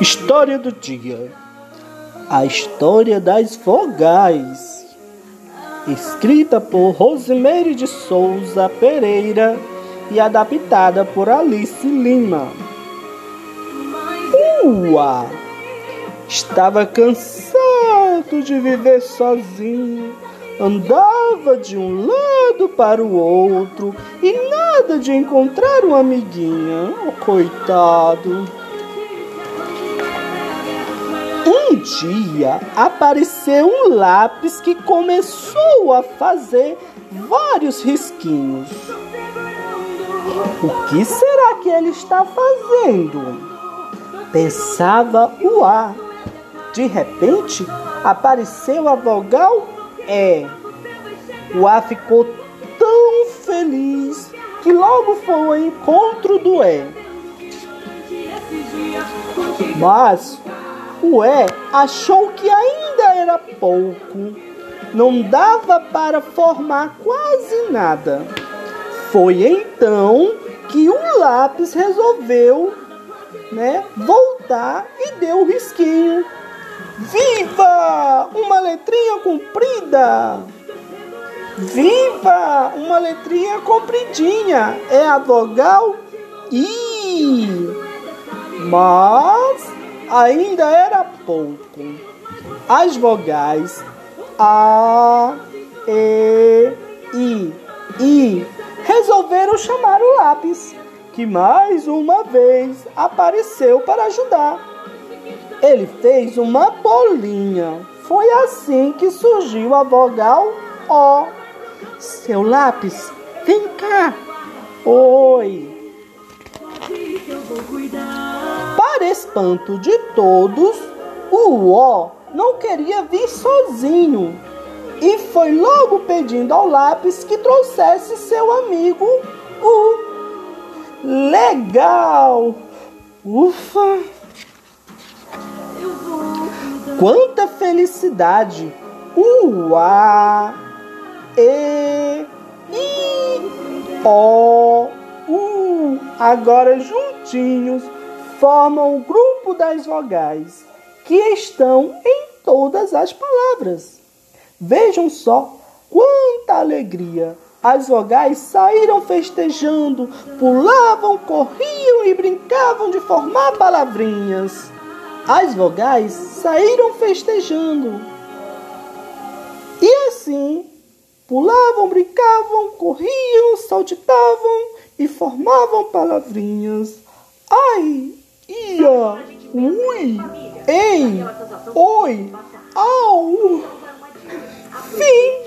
História do dia. A história das vogais. Escrita por Rosemary de Souza Pereira e adaptada por Alice Lima. Ua! Estava cansado de viver sozinho. Andava de um lado para o outro e nada de encontrar uma amiguinha. Oh, coitado! Dia apareceu um lápis que começou a fazer vários risquinhos. O que será que ele está fazendo? Pensava o A. De repente apareceu a vogal E. O A ficou tão feliz que logo foi ao encontro do E. Mas E achou que ainda era pouco, não dava para formar quase nada. Foi então que o lápis resolveu né, voltar e deu o um risquinho. Viva! Uma letrinha comprida! Viva! Uma letrinha compridinha! É a vogal I. Mas ainda era pouco. As vogais A, E, I, I resolveram chamar o lápis, que mais uma vez apareceu para ajudar. Ele fez uma bolinha. Foi assim que surgiu a vogal O. Seu lápis, vem cá. Oi. Para espanto de todos, o O não queria vir sozinho e foi logo pedindo ao lápis que trouxesse seu amigo O. Legal! Ufa! Quanta felicidade! Uá! E! I! O! U! Agora juntinhos formam o grupo das vogais que estão em todas as palavras. Vejam só quanta alegria! As vogais saíram festejando, pulavam, corriam e brincavam de formar palavrinhas. As vogais saíram festejando. E assim, pulavam, brincavam, corriam, saltitavam e formavam palavrinhas. Ai, ia, ui, ei, oi, au. Fim.